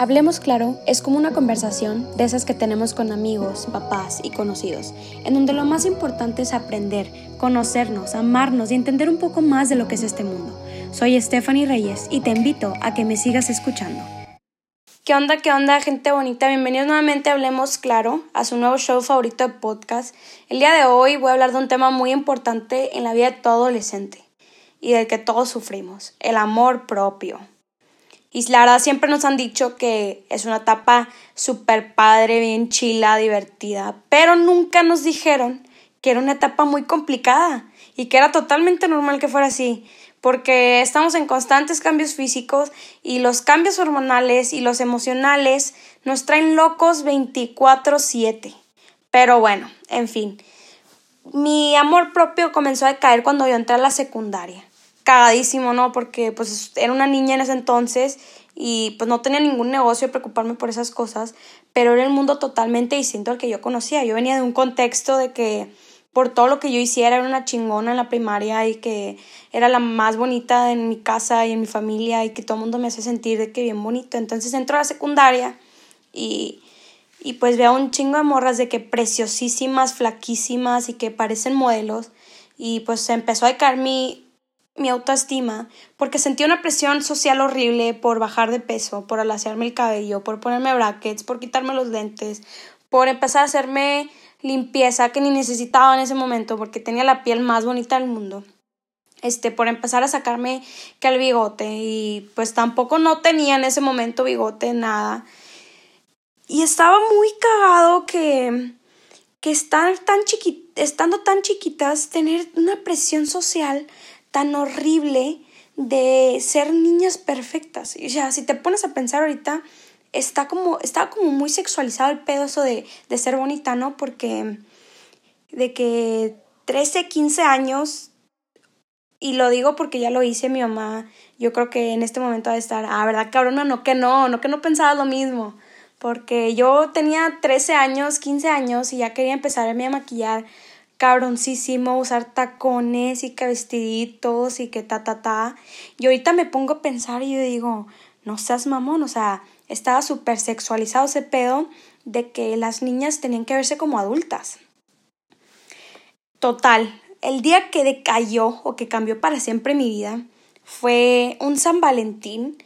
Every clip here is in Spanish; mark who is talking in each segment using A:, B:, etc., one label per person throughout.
A: Hablemos claro es como una conversación de esas que tenemos con amigos, papás y conocidos, en donde lo más importante es aprender, conocernos, amarnos y entender un poco más de lo que es este mundo. Soy Stephanie Reyes y te invito a que me sigas escuchando. ¿Qué onda, qué onda, gente bonita? Bienvenidos nuevamente a Hablemos Claro, a su nuevo show favorito de podcast. El día de hoy voy a hablar de un tema muy importante en la vida de todo adolescente y del que todos sufrimos, el amor propio. Y la verdad siempre nos han dicho que es una etapa súper padre, bien chila, divertida, pero nunca nos dijeron que era una etapa muy complicada y que era totalmente normal que fuera así, porque estamos en constantes cambios físicos y los cambios hormonales y los emocionales nos traen locos 24/7. Pero bueno, en fin, mi amor propio comenzó a caer cuando yo entré a la secundaria cagadísimo, ¿no? Porque pues era una niña en ese entonces y pues no tenía ningún negocio preocuparme por esas cosas, pero era el mundo totalmente distinto al que yo conocía. Yo venía de un contexto de que por todo lo que yo hiciera era una chingona en la primaria y que era la más bonita en mi casa y en mi familia y que todo el mundo me hace sentir de que bien bonito. Entonces entro a la secundaria y, y pues veo un chingo de morras de que preciosísimas, flaquísimas y que parecen modelos y pues empezó a caer mi mi autoestima porque sentí una presión social horrible por bajar de peso, por alaciarme el cabello, por ponerme brackets, por quitarme los lentes, por empezar a hacerme limpieza que ni necesitaba en ese momento porque tenía la piel más bonita del mundo. Este, por empezar a sacarme que el bigote y pues tampoco no tenía en ese momento bigote nada. Y estaba muy cagado que que estar tan estando tan chiquitas tener una presión social tan horrible de ser niñas perfectas. O sea, si te pones a pensar ahorita, está como, está como muy sexualizado el pedo eso de, de ser bonita, ¿no? Porque de que 13, 15 años, y lo digo porque ya lo hice mi mamá, yo creo que en este momento va a estar, ah, ¿verdad, cabrón? No, no que no, no que no pensaba lo mismo. Porque yo tenía 13 años, 15 años y ya quería empezar a maquillar cabroncísimo usar tacones y que vestiditos y que ta, ta, ta. Y ahorita me pongo a pensar y yo digo, no seas mamón, o sea, estaba súper sexualizado ese pedo de que las niñas tenían que verse como adultas. Total, el día que decayó o que cambió para siempre mi vida fue un San Valentín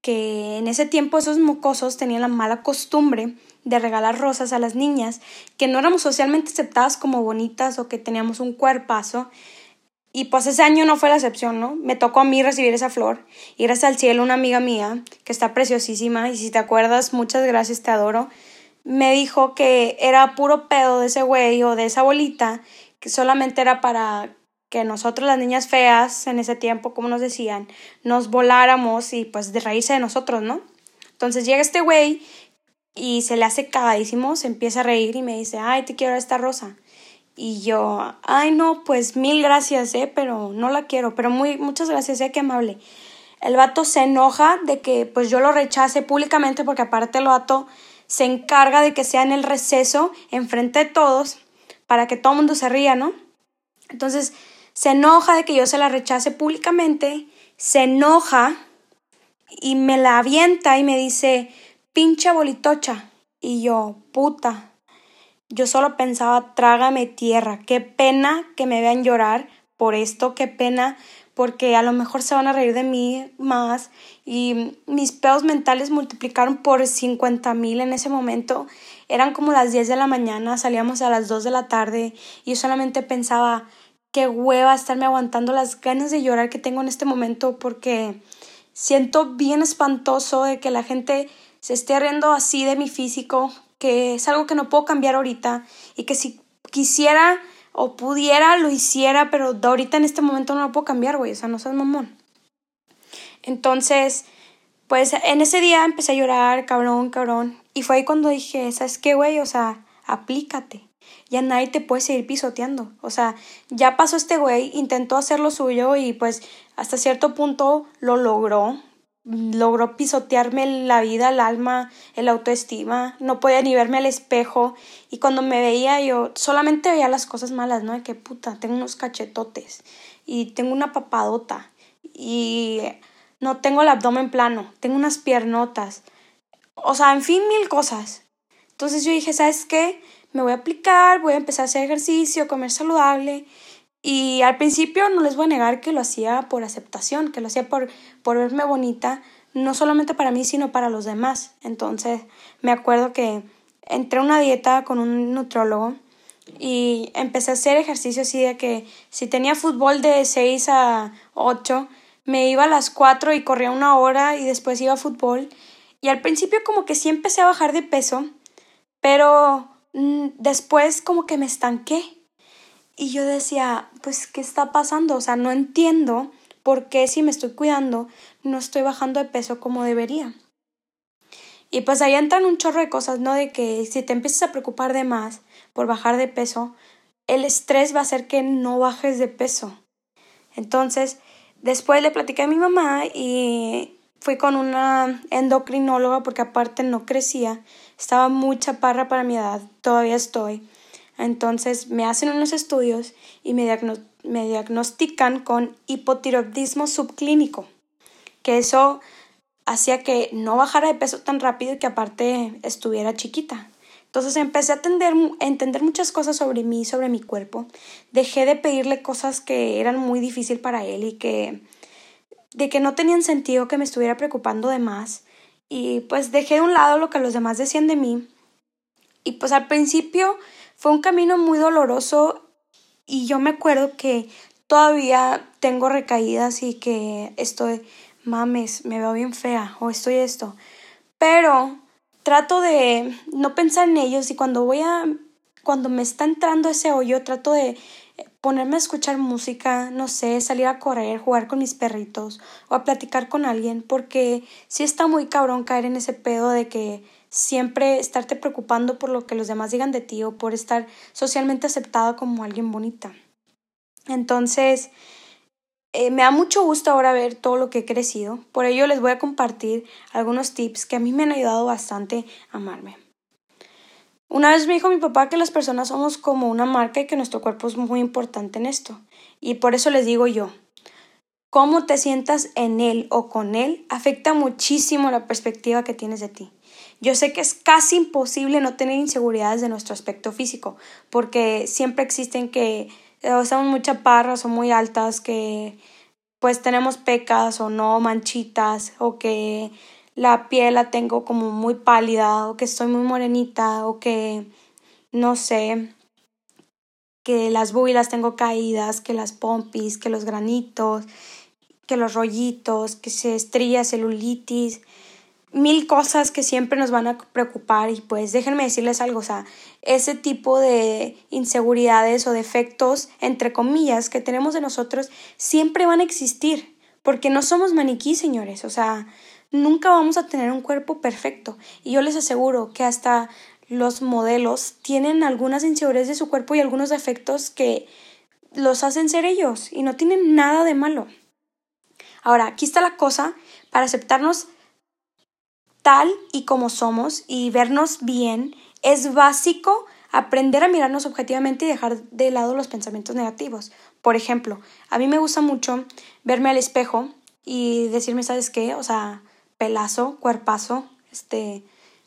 A: que en ese tiempo esos mocosos tenían la mala costumbre de regalar rosas a las niñas, que no éramos socialmente aceptadas como bonitas o que teníamos un cuerpazo. Y pues ese año no fue la excepción, ¿no? Me tocó a mí recibir esa flor. Y gracias al cielo, una amiga mía, que está preciosísima, y si te acuerdas, muchas gracias, te adoro, me dijo que era puro pedo de ese güey o de esa bolita, que solamente era para que nosotros las niñas feas en ese tiempo, como nos decían, nos voláramos y pues de reírse de nosotros, ¿no? Entonces llega este güey y se le hace cagadísimo, se empieza a reír y me dice, ay, te quiero esta rosa. Y yo, ay, no, pues mil gracias, eh, pero no la quiero, pero muy, muchas gracias, eh, qué amable. El vato se enoja de que pues yo lo rechace públicamente porque aparte el vato se encarga de que sea en el receso, enfrente de todos, para que todo el mundo se ría, ¿no? Entonces, se enoja de que yo se la rechace públicamente, se enoja y me la avienta y me dice, pinche bolitocha. Y yo, puta. Yo solo pensaba, trágame tierra. Qué pena que me vean llorar por esto, qué pena porque a lo mejor se van a reír de mí más y mis pedos mentales multiplicaron por 50 mil en ese momento. Eran como las 10 de la mañana, salíamos a las 2 de la tarde y yo solamente pensaba, qué hueva estarme aguantando las ganas de llorar que tengo en este momento porque siento bien espantoso de que la gente se esté riendo así de mi físico, que es algo que no puedo cambiar ahorita y que si quisiera o pudiera lo hiciera, pero ahorita en este momento no lo puedo cambiar, güey, o sea, no seas mamón. Entonces, pues en ese día empecé a llorar, cabrón, cabrón, y fue ahí cuando dije, ¿sabes qué, güey? O sea, aplícate. Ya nadie te puede seguir pisoteando. O sea, ya pasó este güey, intentó hacer lo suyo y pues hasta cierto punto lo logró logró pisotearme la vida, el alma, el autoestima, no podía ni verme al espejo y cuando me veía yo solamente veía las cosas malas, ¿no? De que puta, tengo unos cachetotes y tengo una papadota y no tengo el abdomen plano, tengo unas piernotas. o sea, en fin, mil cosas. Entonces yo dije, ¿sabes qué? Me voy a aplicar, voy a empezar a hacer ejercicio, comer saludable. Y al principio no les voy a negar que lo hacía por aceptación, que lo hacía por, por verme bonita, no solamente para mí, sino para los demás. Entonces me acuerdo que entré a una dieta con un nutrólogo y empecé a hacer ejercicio así de que si tenía fútbol de 6 a 8, me iba a las 4 y corría una hora y después iba a fútbol. Y al principio como que sí empecé a bajar de peso, pero mm, después como que me estanqué. Y yo decía, pues, ¿qué está pasando? O sea, no entiendo por qué si me estoy cuidando no estoy bajando de peso como debería. Y pues ahí entran un chorro de cosas, ¿no? De que si te empiezas a preocupar de más por bajar de peso, el estrés va a hacer que no bajes de peso. Entonces, después le platiqué a mi mamá y fui con una endocrinóloga porque aparte no crecía, estaba muy chaparra para mi edad, todavía estoy. Entonces me hacen unos estudios y me, me diagnostican con hipotiroidismo subclínico, que eso hacía que no bajara de peso tan rápido y que aparte estuviera chiquita. Entonces empecé a, a entender muchas cosas sobre mí, sobre mi cuerpo. Dejé de pedirle cosas que eran muy difíciles para él y que de que no tenían sentido que me estuviera preocupando de más. Y pues dejé de un lado lo que los demás decían de mí. Y pues al principio fue un camino muy doloroso y yo me acuerdo que todavía tengo recaídas y que estoy mames, me veo bien fea o estoy esto. Pero trato de no pensar en ellos y cuando voy a, cuando me está entrando ese hoyo, trato de ponerme a escuchar música, no sé, salir a correr, jugar con mis perritos o a platicar con alguien, porque sí está muy cabrón caer en ese pedo de que siempre estarte preocupando por lo que los demás digan de ti o por estar socialmente aceptada como alguien bonita. Entonces, eh, me da mucho gusto ahora ver todo lo que he crecido, por ello les voy a compartir algunos tips que a mí me han ayudado bastante a amarme. Una vez me dijo mi papá que las personas somos como una marca y que nuestro cuerpo es muy importante en esto. Y por eso les digo yo, cómo te sientas en él o con él afecta muchísimo la perspectiva que tienes de ti. Yo sé que es casi imposible no tener inseguridades de nuestro aspecto físico, porque siempre existen que o estamos muy chaparras o muy altas, que pues tenemos pecas o no, manchitas, o que la piel la tengo como muy pálida, o que estoy muy morenita, o que no sé, que las builas tengo caídas, que las pompis, que los granitos, que los rollitos, que se estría celulitis, mil cosas que siempre nos van a preocupar. Y pues déjenme decirles algo, o sea, ese tipo de inseguridades o defectos, entre comillas, que tenemos de nosotros, siempre van a existir, porque no somos maniquí, señores, o sea, nunca vamos a tener un cuerpo perfecto y yo les aseguro que hasta los modelos tienen algunas inseguridades de su cuerpo y algunos defectos que los hacen ser ellos y no tienen nada de malo. Ahora, aquí está la cosa para aceptarnos tal y como somos y vernos bien, es básico aprender a mirarnos objetivamente y dejar de lado los pensamientos negativos. Por ejemplo, a mí me gusta mucho verme al espejo y decirme, ¿sabes qué? O sea, pelazo, cuerpazo, este,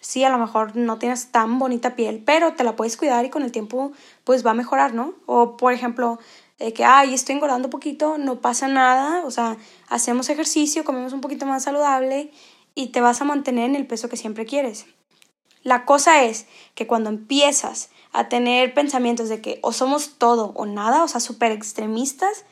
A: sí, a lo mejor no tienes tan bonita piel, pero te la puedes cuidar y con el tiempo pues va a mejorar, ¿no? O por ejemplo, de que, ay, estoy engordando un poquito, no pasa nada, o sea, hacemos ejercicio, comemos un poquito más saludable y te vas a mantener en el peso que siempre quieres. La cosa es que cuando empiezas a tener pensamientos de que o somos todo o nada, o sea, súper extremistas,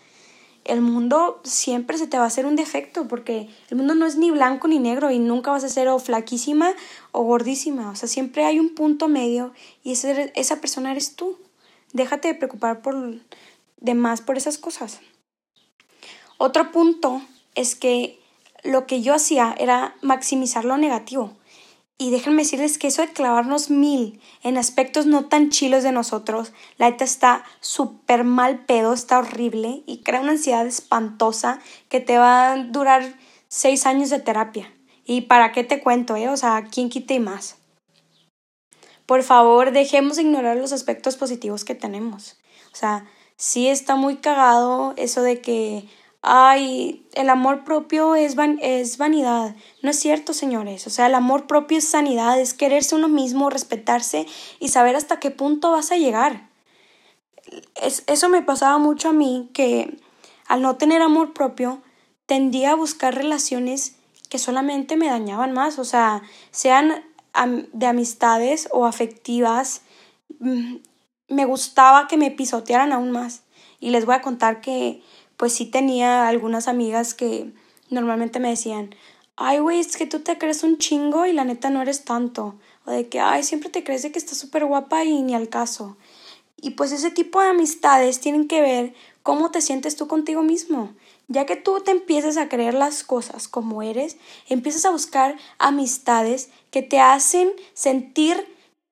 A: el mundo siempre se te va a hacer un defecto porque el mundo no es ni blanco ni negro y nunca vas a ser o flaquísima o gordísima. O sea, siempre hay un punto medio y esa persona eres tú. Déjate de preocupar por demás por esas cosas. Otro punto es que lo que yo hacía era maximizar lo negativo. Y déjenme decirles que eso de clavarnos mil en aspectos no tan chilos de nosotros, la neta está súper mal pedo, está horrible y crea una ansiedad espantosa que te va a durar seis años de terapia. ¿Y para qué te cuento, eh? O sea, ¿quién quite y más? Por favor, dejemos de ignorar los aspectos positivos que tenemos. O sea, sí está muy cagado eso de que ay, el amor propio es, es vanidad. No es cierto, señores. O sea, el amor propio es sanidad, es quererse uno mismo, respetarse y saber hasta qué punto vas a llegar. Es, eso me pasaba mucho a mí, que al no tener amor propio, tendía a buscar relaciones que solamente me dañaban más, o sea, sean de amistades o afectivas, mm, me gustaba que me pisotearan aún más. Y les voy a contar que pues sí tenía algunas amigas que normalmente me decían, ay, güey, es que tú te crees un chingo y la neta no eres tanto. O de que, ay, siempre te crees de que estás súper guapa y ni al caso. Y pues ese tipo de amistades tienen que ver cómo te sientes tú contigo mismo. Ya que tú te empiezas a creer las cosas como eres, empiezas a buscar amistades que te hacen sentir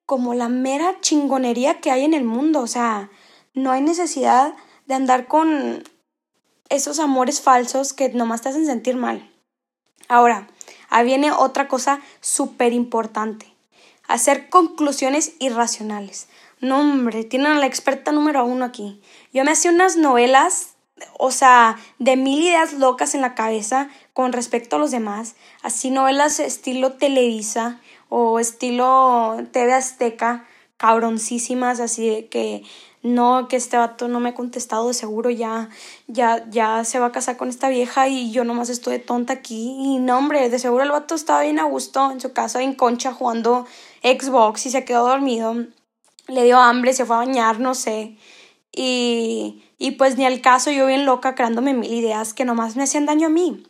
A: como la mera chingonería que hay en el mundo. O sea, no hay necesidad de andar con esos amores falsos que nomás te hacen sentir mal. Ahora, ahí viene otra cosa súper importante. Hacer conclusiones irracionales. No, hombre, tienen a la experta número uno aquí. Yo me hacía unas novelas, o sea, de mil ideas locas en la cabeza con respecto a los demás. Así novelas estilo Televisa o estilo TV Azteca, cabroncísimas, así que no, que este vato no me ha contestado, de seguro ya, ya, ya se va a casar con esta vieja y yo nomás estoy tonta aquí. Y no, hombre, de seguro el vato estaba bien a gusto en su casa, en concha, jugando Xbox y se quedó dormido. Le dio hambre, se fue a bañar, no sé. Y, y pues ni al caso, yo bien loca creándome mil ideas que nomás me hacían daño a mí.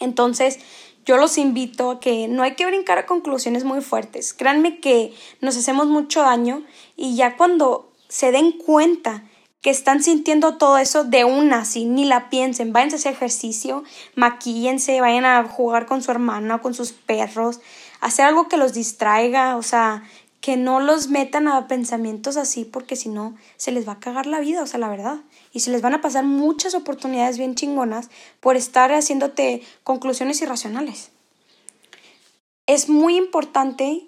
A: Entonces, yo los invito a que no hay que brincar a conclusiones muy fuertes. Créanme que nos hacemos mucho daño y ya cuando se den cuenta que están sintiendo todo eso de una, si ni la piensen, vayan a hacer ejercicio, maquíllense, vayan a jugar con su hermana, con sus perros, hacer algo que los distraiga, o sea, que no los metan a pensamientos así porque si no se les va a cagar la vida, o sea, la verdad. Y se les van a pasar muchas oportunidades bien chingonas por estar haciéndote conclusiones irracionales. Es muy importante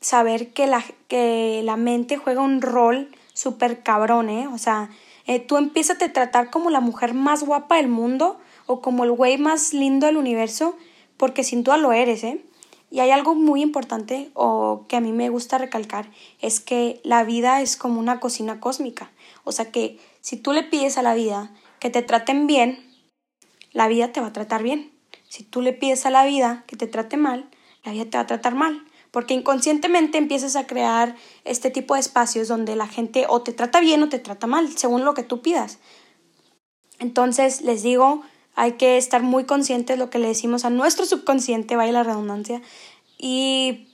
A: saber que la, que la mente juega un rol súper cabrón, ¿eh? O sea, eh, tú empiezas a tratar como la mujer más guapa del mundo o como el güey más lindo del universo, porque sin duda lo eres, ¿eh? Y hay algo muy importante o que a mí me gusta recalcar, es que la vida es como una cocina cósmica. O sea que si tú le pides a la vida que te traten bien, la vida te va a tratar bien. Si tú le pides a la vida que te trate mal, la vida te va a tratar mal porque inconscientemente empiezas a crear este tipo de espacios donde la gente o te trata bien o te trata mal, según lo que tú pidas. Entonces, les digo, hay que estar muy conscientes de lo que le decimos a nuestro subconsciente, vaya la redundancia, y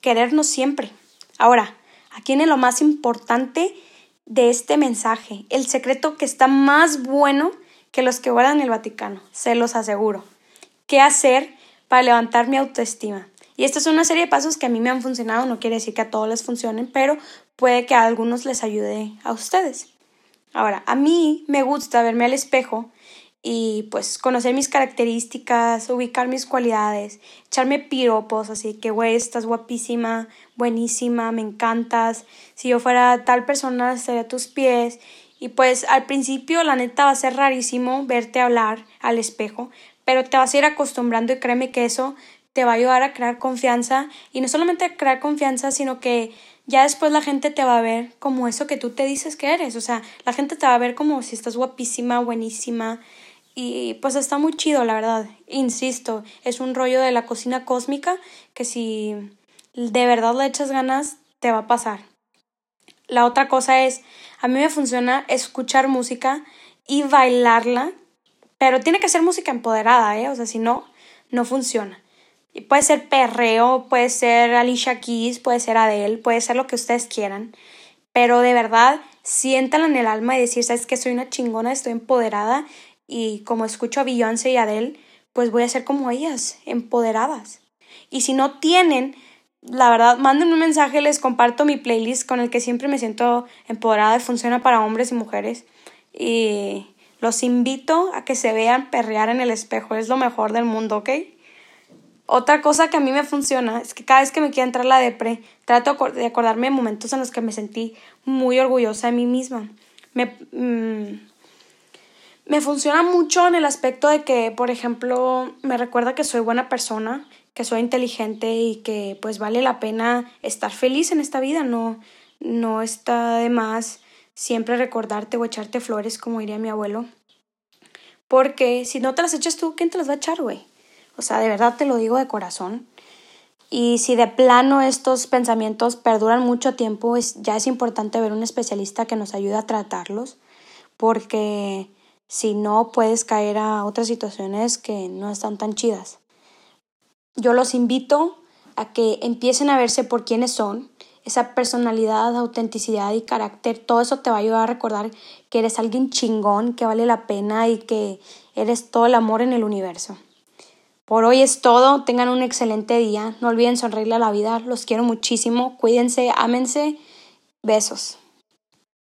A: querernos siempre. Ahora, aquí viene lo más importante de este mensaje, el secreto que está más bueno que los que guardan el Vaticano, se los aseguro. ¿Qué hacer para levantar mi autoestima? Y esta es una serie de pasos que a mí me han funcionado, no quiere decir que a todos les funcionen, pero puede que a algunos les ayude a ustedes. Ahora, a mí me gusta verme al espejo y pues conocer mis características, ubicar mis cualidades, echarme piropos, así que, güey, estás guapísima, buenísima, me encantas, si yo fuera tal persona estaría a tus pies. Y pues al principio la neta va a ser rarísimo verte hablar al espejo, pero te vas a ir acostumbrando y créeme que eso te va a ayudar a crear confianza y no solamente a crear confianza, sino que ya después la gente te va a ver como eso que tú te dices que eres, o sea, la gente te va a ver como si estás guapísima, buenísima y pues está muy chido, la verdad. Insisto, es un rollo de la cocina cósmica que si de verdad le echas ganas, te va a pasar. La otra cosa es, a mí me funciona escuchar música y bailarla, pero tiene que ser música empoderada, ¿eh? O sea, si no, no funciona. Puede ser perreo, puede ser Alicia Keys, puede ser Adele, puede ser lo que ustedes quieran. Pero de verdad, siéntala en el alma y decir, sabes que soy una chingona, estoy empoderada y como escucho a Beyoncé y Adele, pues voy a ser como ellas, empoderadas. Y si no tienen, la verdad, manden un mensaje, les comparto mi playlist con el que siempre me siento empoderada y funciona para hombres y mujeres. Y los invito a que se vean perrear en el espejo, es lo mejor del mundo, ¿ok? Otra cosa que a mí me funciona es que cada vez que me quiera entrar la depre, trato de acordarme de momentos en los que me sentí muy orgullosa de mí misma. Me, mm, Me funciona mucho en el aspecto de que, por ejemplo, me recuerda que soy buena persona, que soy inteligente y que pues vale la pena estar feliz en esta vida, no, no está de más siempre recordarte o echarte flores, como diría mi abuelo. Porque si no te las echas tú, ¿quién te las va a echar, güey? O sea, de verdad te lo digo de corazón. Y si de plano estos pensamientos perduran mucho tiempo, es, ya es importante ver un especialista que nos ayude a tratarlos, porque si no puedes caer a otras situaciones que no están tan chidas. Yo los invito a que empiecen a verse por quiénes son, esa personalidad, autenticidad y carácter, todo eso te va a ayudar a recordar que eres alguien chingón, que vale la pena y que eres todo el amor en el universo. Por hoy es todo, tengan un excelente día, no olviden sonreírle a la vida, los quiero muchísimo, cuídense, ámense, besos.